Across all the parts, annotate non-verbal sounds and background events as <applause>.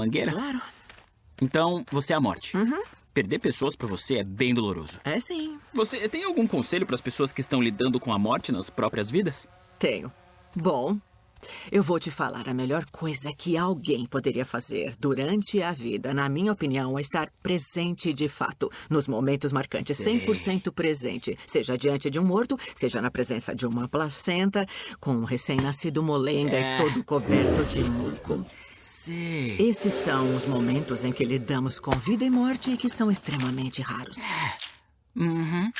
mangueira? Claro. Então, você é a morte. Uhum. Perder pessoas pra você é bem doloroso. É sim. Você tem algum conselho para as pessoas que estão lidando com a morte nas próprias vidas? Tenho. Bom, eu vou te falar a melhor coisa que alguém poderia fazer durante a vida, na minha opinião, é estar presente de fato, nos momentos marcantes, 100% presente, seja diante de um morto, seja na presença de uma placenta, com um recém-nascido molenga É. e todo coberto de muco. Sei. Esses são os momentos em que lidamos com vida e morte e que são extremamente raros. Uhum.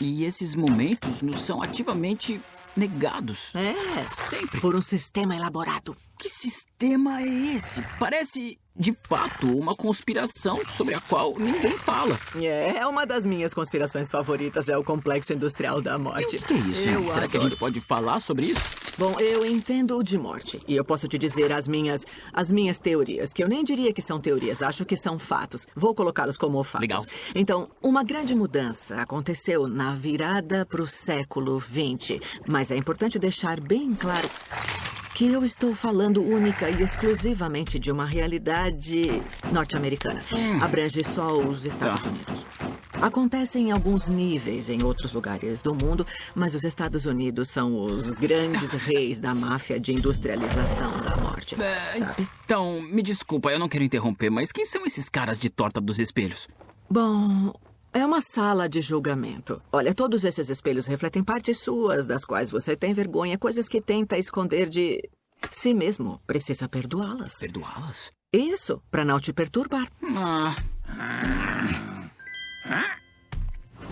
E esses momentos nos são ativamente negados. É, Sempre. por um sistema elaborado. Que sistema é esse? Parece, de fato, uma conspiração sobre a qual ninguém fala. É, uma das minhas conspirações favoritas é o complexo industrial da E o morte. que, que é isso? Eu Será que a adoro. gente pode falar sobre isso? Bom, eu entendo de morte. E eu posso te dizer as minhas, as minhas teorias, que eu nem diria que são teorias, acho que são fatos. Vou colocá-los como fatos. Legal. Então, uma grande mudança aconteceu na virada para o século XX. Mas é importante deixar bem claro que eu estou falando única e exclusivamente de uma realidade norte-americana. Abrange só os Estados Tá. Unidos. Acontece em alguns níveis em outros lugares do mundo, mas os Estados Unidos são os grandes <laughs> reis da máfia de industrialização da morte, sabe? Então, me desculpa, eu não quero interromper, mas quem são esses caras de torta dos espelhos? Bom, é uma sala de julgamento. Olha, todos esses espelhos refletem partes suas, das quais você tem vergonha, coisas que tenta esconder de si mesmo. Precisa perdoá-las. Perdoá-las? Isso, para não te perturbar. Ah,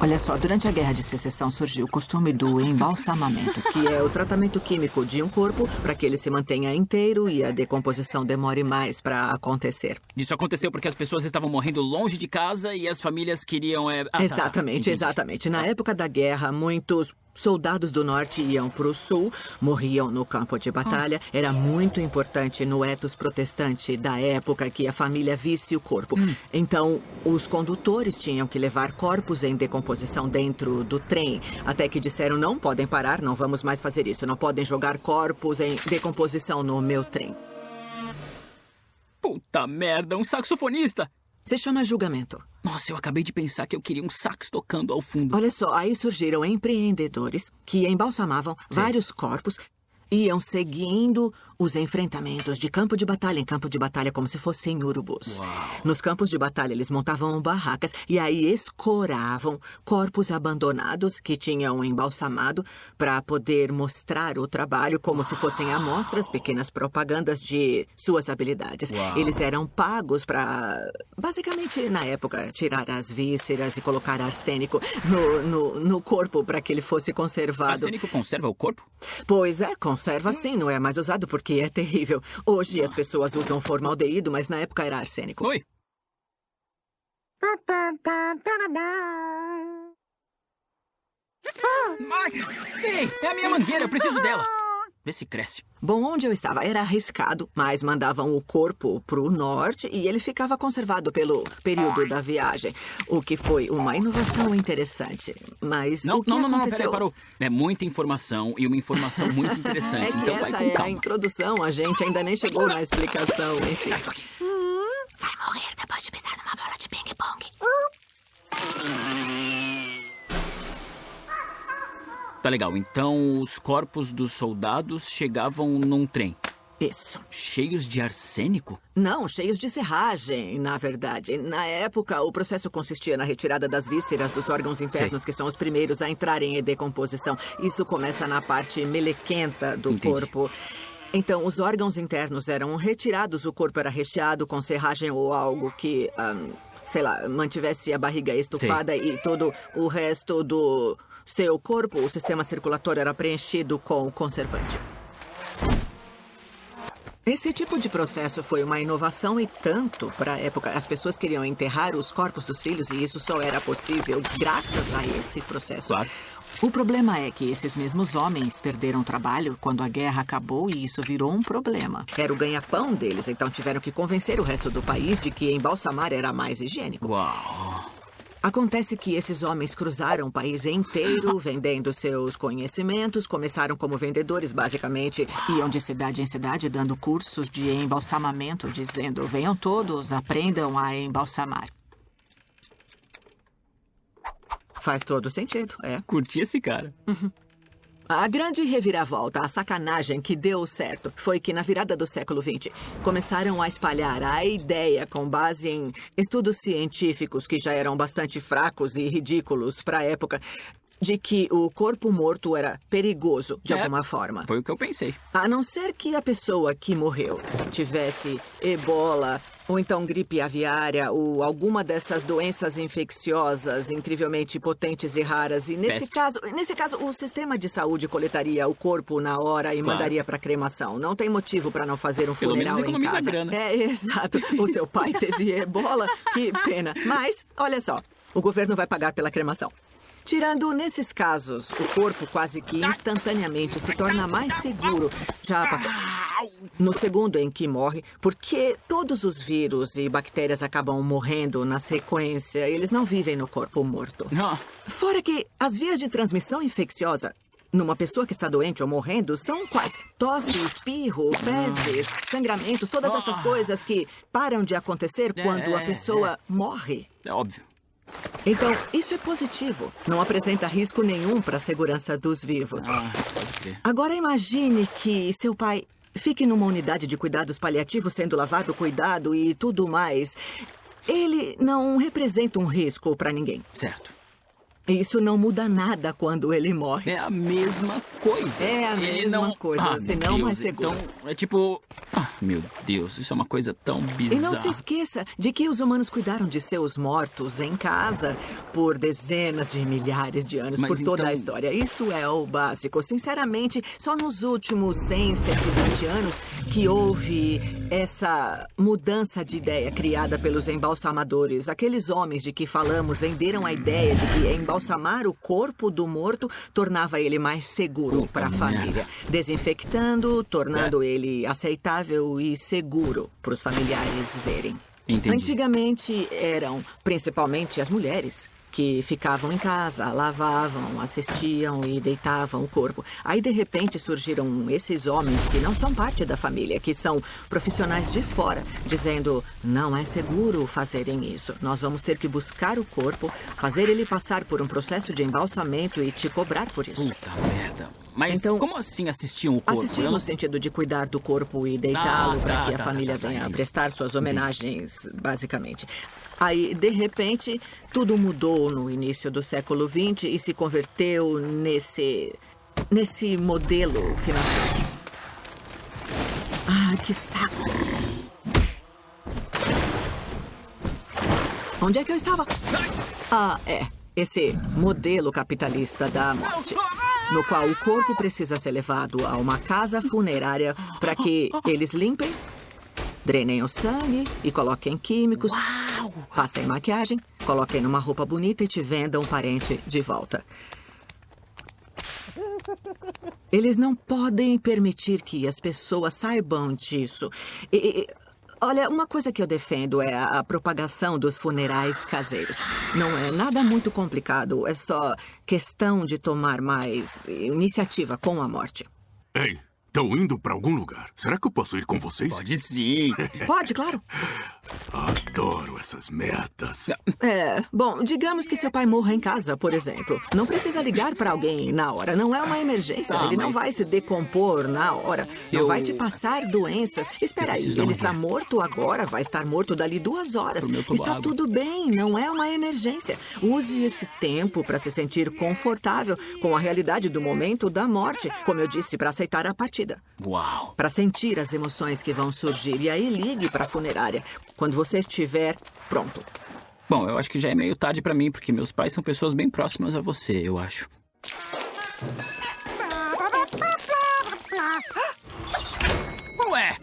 Olha só, durante a Guerra de Secessão surgiu o costume do embalsamamento, que é o tratamento químico de um corpo para que ele se mantenha inteiro e a decomposição demore mais para acontecer. isso aconteceu porque as pessoas estavam morrendo longe de casa e as famílias queriam. É... ah, tá, tá, exatamente, entendi. exatamente. Na época da guerra, muitos soldados do norte iam para o sul, morriam no campo de batalha. Era muito importante no etos protestante da época que a família visse o corpo. Então, os condutores tinham que levar corpos em decomposição dentro do trem, até que disseram: não podem parar, não vamos mais fazer isso, não podem jogar corpos em decomposição no meu trem. Puta merda, um saxofonista! Se chama julgamento. Nossa, eu acabei de pensar que eu queria um sax tocando ao fundo. Olha só, aí surgiram empreendedores que embalsamavam vários corpos, iam seguindo os enfrentamentos de campo de batalha em campo de batalha como se fossem urubus. Nos campos de batalha eles montavam barracas e aí escoravam corpos abandonados que tinham embalsamado para poder mostrar o trabalho como se fossem amostras, pequenas propagandas de suas habilidades. Uau. Eles eram pagos para, basicamente, na época, tirar as vísceras e colocar arsênico no, no, no corpo para que ele fosse conservado. Arsênico conserva o corpo? Pois é, conserva sim, não é mais usado porque é terrível. Hoje as pessoas usam formaldeído, mas na época era arsênico. Oi? Ei, é a minha mangueira, eu preciso dela. Vê se cresce. Bom, onde eu estava era arriscado, mas mandavam o corpo pro norte e ele ficava conservado pelo período da viagem, o que foi uma inovação interessante. Mas Não, o que não, não, não, aconteceu... peraí, parou. É muita informação e uma informação muito <laughs> interessante. É que então vai essa com é a calma. introdução, a gente ainda nem chegou na explicação em si. Sai isso aqui. Vai morrer depois de pisar numa bola de ping-pong. Tá legal, então os corpos dos soldados chegavam num trem. Isso. Cheios de arsênico? Não, cheios de serragem, na verdade. Na época, o processo consistia na retirada das vísceras dos órgãos internos, que são os primeiros a entrarem em decomposição. Isso começa na parte melequenta do Entendi. corpo. Então, os órgãos internos eram retirados, o corpo era recheado com serragem ou algo que, ahn, sei lá, mantivesse a barriga estufada e todo o resto do seu corpo, o sistema circulatório era preenchido com conservante. Esse tipo de processo foi uma inovação e tanto para a época. As pessoas queriam enterrar os corpos dos filhos e isso só era possível graças a esse processo. Claro. O problema é que esses mesmos homens perderam trabalho quando a guerra acabou e isso virou um problema. Era o ganha-pão deles, então tiveram que convencer o resto do país de que embalsamar era mais higiênico. Uau. Acontece que esses homens cruzaram o país inteiro vendendo seus conhecimentos, começaram como vendedores, basicamente, iam de cidade em cidade dando cursos de embalsamamento, dizendo: venham todos, aprendam a embalsamar. Faz todo sentido, é. Curti esse cara. Uhum. A grande reviravolta, a sacanagem que deu certo, foi que na virada do século XX começaram a espalhar a ideia com base em estudos científicos que já eram bastante fracos e ridículos para a época de que o corpo morto era perigoso de é, alguma forma. Foi o que eu pensei. A não ser que a pessoa que morreu tivesse ebola, ou então gripe aviária, ou alguma dessas doenças infecciosas incrivelmente potentes e raras. E nesse Peste. caso, nesse caso, o sistema de saúde coletaria o corpo na hora e claro. mandaria para cremação. Não tem motivo para não fazer um Pelo funeral em casa. Grana. É, <laughs> exato. O seu pai teve <laughs> ebola, que pena. Mas, olha só, o governo vai pagar pela cremação. Tirando nesses casos, o corpo quase que instantaneamente se torna mais seguro. Já passou. No segundo em que morre, porque todos os vírus e bactérias acabam morrendo na sequência, eles não vivem no corpo morto. Fora que as vias de transmissão infecciosa numa pessoa que está doente ou morrendo são quais? Tosse, espirro, fezes, sangramentos, todas essas coisas que param de acontecer quando a é, pessoa é. morre. É óbvio. Então, isso é positivo. Não apresenta risco nenhum para a segurança dos vivos. Ah, Agora imagine que seu pai fique numa unidade de cuidados paliativos sendo lavado, cuidado e tudo mais. Ele não representa um risco para ninguém. Certo. Isso não muda nada quando ele morre. É a mesma coisa. É a ele mesma não... coisa, ah, senão mais seguro. Então, é tipo... Ah, meu Deus, isso é uma coisa tão bizarra. E não se esqueça de que os humanos cuidaram de seus mortos em casa por dezenas de milhares de anos, Mas por toda então... a história. Isso é o básico. Sinceramente, só nos últimos 100, 120 anos que houve essa mudança de ideia criada pelos embalsamadores. Aqueles homens de que falamos venderam a ideia de que embalsamadores embalsamar o corpo do morto tornava ele mais seguro para a família, desinfectando, tornando é. ele aceitável e seguro para os familiares verem. Entendi. Antigamente eram principalmente as mulheres que ficavam em casa, lavavam, assistiam e deitavam o corpo. Aí, de repente, surgiram esses homens que não são parte da família, que são profissionais de fora, dizendo: não é seguro fazerem isso. Nós vamos ter que buscar o corpo, fazer ele passar por um processo de embalsamento e te cobrar por isso. Puta merda. Mas então, como assim assistiam o corpo? Assistir no sentido de cuidar do corpo e deitá-lo ah, para tá, que a tá, família tá, tá venha prestar suas homenagens, basicamente. Aí, de repente, tudo mudou no início do século XX e se converteu nesse. nesse modelo financeiro. Ah, que saco! Onde é que eu estava? Ah, é. Esse modelo capitalista da morte. No qual o corpo precisa ser levado a uma casa funerária para que eles limpem, drenem o sangue e coloquem químicos. Uau! Passem maquiagem, coloquem numa roupa bonita e te vendam um parente de volta. Eles não podem permitir que as pessoas saibam disso. E, olha, uma coisa que eu defendo é a, a propagação dos funerais caseiros. Não é nada muito complicado, é só questão de tomar mais iniciativa com a morte. Ei, Estão indo para algum lugar. Será que eu posso ir com vocês? Pode sim. <laughs> Pode, claro. Adoro essas metas. É, bom, digamos que seu pai morra em casa, por exemplo. Não precisa ligar para alguém na hora. Não é uma emergência. Tá, ele mas... não vai se decompor na hora. Não eu... vai te passar doenças. Espera aí, ele está morto agora, vai estar morto dali duas horas. Está tudo bem, não é uma emergência. Use esse tempo para se sentir confortável com a realidade do momento da morte. Como eu disse, para aceitar a partida Uau! Para sentir as emoções que vão surgir. E aí ligue para a funerária quando você estiver pronto. Bom, eu acho que já é meio tarde para mim, porque meus pais são pessoas bem próximas a você, eu acho. Ué!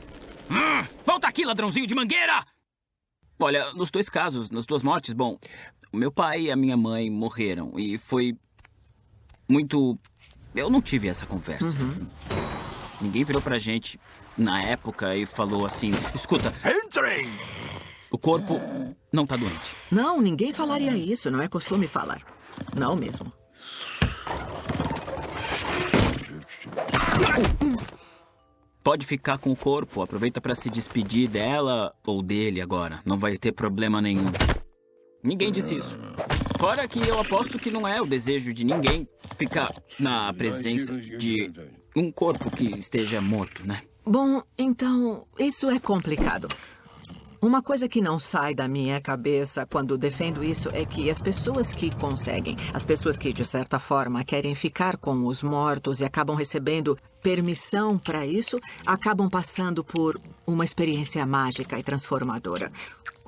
Hum, volta aqui, ladrãozinho de mangueira! Olha, nos dois casos, nas duas mortes, bom, o meu pai e a minha mãe morreram e foi muito. Eu não tive essa conversa. Uhum. Ninguém virou pra gente na época e falou assim: escuta. Entrem! O corpo não tá doente. Não, ninguém falaria isso. Não é costume falar. Não mesmo. Pode ficar com o corpo, aproveita para se despedir dela ou dele agora. Não vai ter problema nenhum. Ninguém disse isso. Fora que eu aposto que não é o desejo de ninguém ficar na presença de um corpo que esteja morto, né? Bom, então, isso é complicado. Uma coisa que não sai da minha cabeça quando defendo isso é que as pessoas que conseguem, as pessoas que de certa forma querem ficar com os mortos e acabam recebendo permissão para isso, acabam passando por uma experiência mágica e transformadora.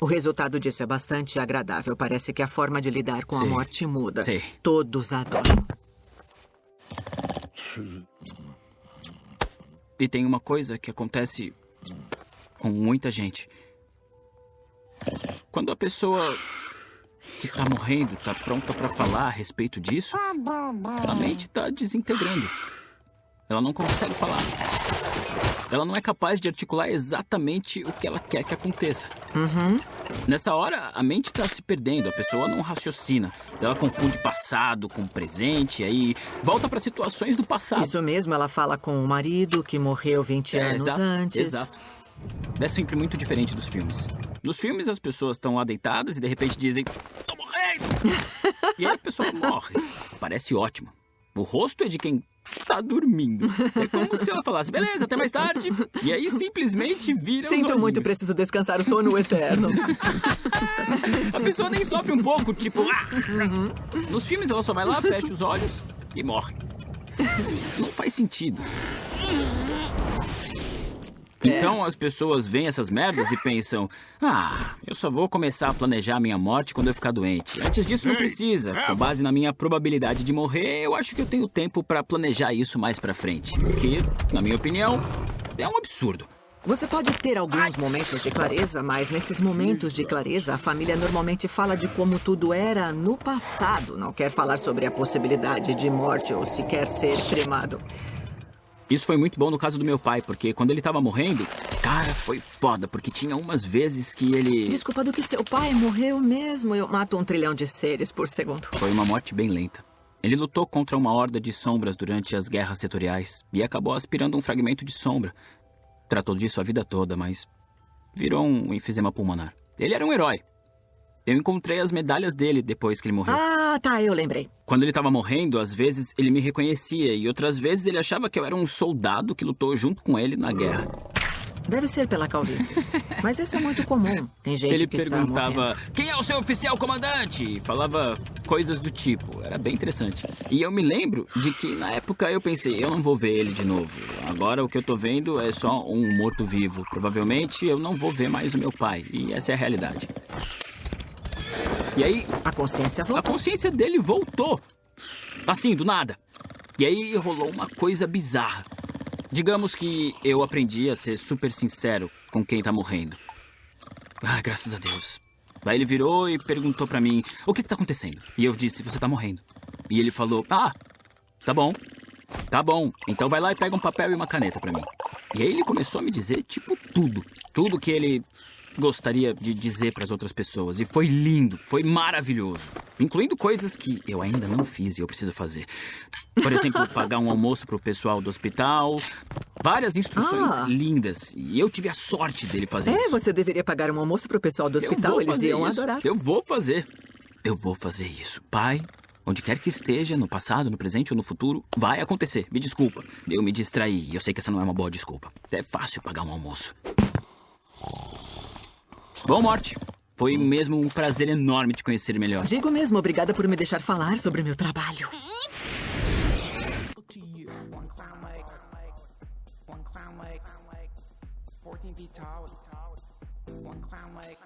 O resultado disso é bastante agradável. Parece que a forma de lidar com Sim. a morte muda. Sim. Todos adoram. E tem uma coisa que acontece com muita gente. Quando a pessoa que tá morrendo tá pronta para falar a respeito disso, a mente tá desintegrando. Ela não consegue falar. Ela não é capaz de articular exatamente o que ela quer que aconteça. Nessa hora, a mente tá se perdendo, a pessoa não raciocina. Ela confunde passado com presente, aí volta para situações do passado. Isso mesmo, ela fala com o marido que morreu 20 É, anos exato, antes. Exato. É sempre muito diferente dos filmes. Nos filmes, as pessoas estão lá deitadas e de repente dizem: Tô morrendo! <laughs> e aí a pessoa morre. Parece ótimo. O rosto é de quem tá dormindo. É como se ela falasse: Beleza, até mais tarde. E aí simplesmente vira Sinto muito, preciso descansar o sono eterno. <laughs> A pessoa nem sofre um pouco, tipo. "Ah!" Nos filmes, ela só vai lá, fecha os olhos e morre. Não faz sentido. Então as pessoas veem essas merdas e pensam: Ah, eu só vou começar a planejar minha morte quando eu ficar doente. Antes disso, não precisa. Com Eva. base na minha probabilidade de morrer, eu acho que eu tenho tempo pra planejar isso mais pra frente. O que, na minha opinião, é um absurdo. Você pode ter alguns momentos de clareza, mas nesses momentos de clareza, a família normalmente fala de como tudo era no passado. Não quer falar sobre a possibilidade de morte ou sequer ser cremado. Isso foi muito bom no caso do meu pai, porque quando ele tava morrendo, cara, foi foda, porque tinha umas vezes que ele. Desculpa do que seu pai morreu mesmo. Eu mato um trilhão de seres por segundo. Foi uma morte bem lenta. Ele lutou contra uma horda de sombras durante as guerras setoriais e acabou aspirando um fragmento de sombra. Tratou disso a vida toda, mas virou um enfisema pulmonar. Ele era um herói. Eu encontrei as medalhas dele depois que ele morreu. Ah, tá, eu lembrei. Quando ele estava morrendo, às vezes ele me reconhecia e outras vezes ele achava que eu era um soldado que lutou junto com ele na guerra. Deve ser pela calvície. <laughs> Mas isso é muito comum. Tem gente Ele que está perguntava. Quem é o seu oficial comandante? E falava coisas do tipo. Era bem interessante. E eu me lembro de que na época eu pensei: eu não vou ver ele de novo. Agora o que eu tô vendo é só um morto-vivo. Provavelmente eu não vou ver mais o meu pai. E essa é a realidade. E aí, A consciência a voltou. consciência dele voltou. Assim, do nada. E aí rolou uma coisa bizarra. Digamos que eu aprendi a ser super sincero com quem tá morrendo. Ah, graças a Deus. Daí ele virou e perguntou pra mim: O que que tá acontecendo? E eu disse: Você tá morrendo. E ele falou: Ah, tá bom. Tá bom. Então vai lá e pega um papel e uma caneta pra mim. E aí ele começou a me dizer, tipo, tudo. Tudo que ele gostaria de dizer pras outras pessoas. E foi lindo, foi maravilhoso. Incluindo coisas que eu ainda não fiz e eu preciso fazer. Por exemplo, <laughs> pagar um almoço pro pessoal do hospital. Várias instruções Ah. lindas. E eu tive a sorte dele fazer É, isso. você deveria pagar um almoço pro pessoal do hospital. Eles iam isso. adorar. Eu vou fazer. Eu vou fazer isso. Pai, onde quer que esteja, no passado, no presente ou no futuro, vai acontecer. Me desculpa. Eu me distraí. Eu sei que essa não é uma boa desculpa. É fácil pagar um almoço. Bom, Morte. Foi mesmo um prazer enorme te conhecer melhor. Digo mesmo, obrigada por me deixar falar sobre meu trabalho. One clown mic,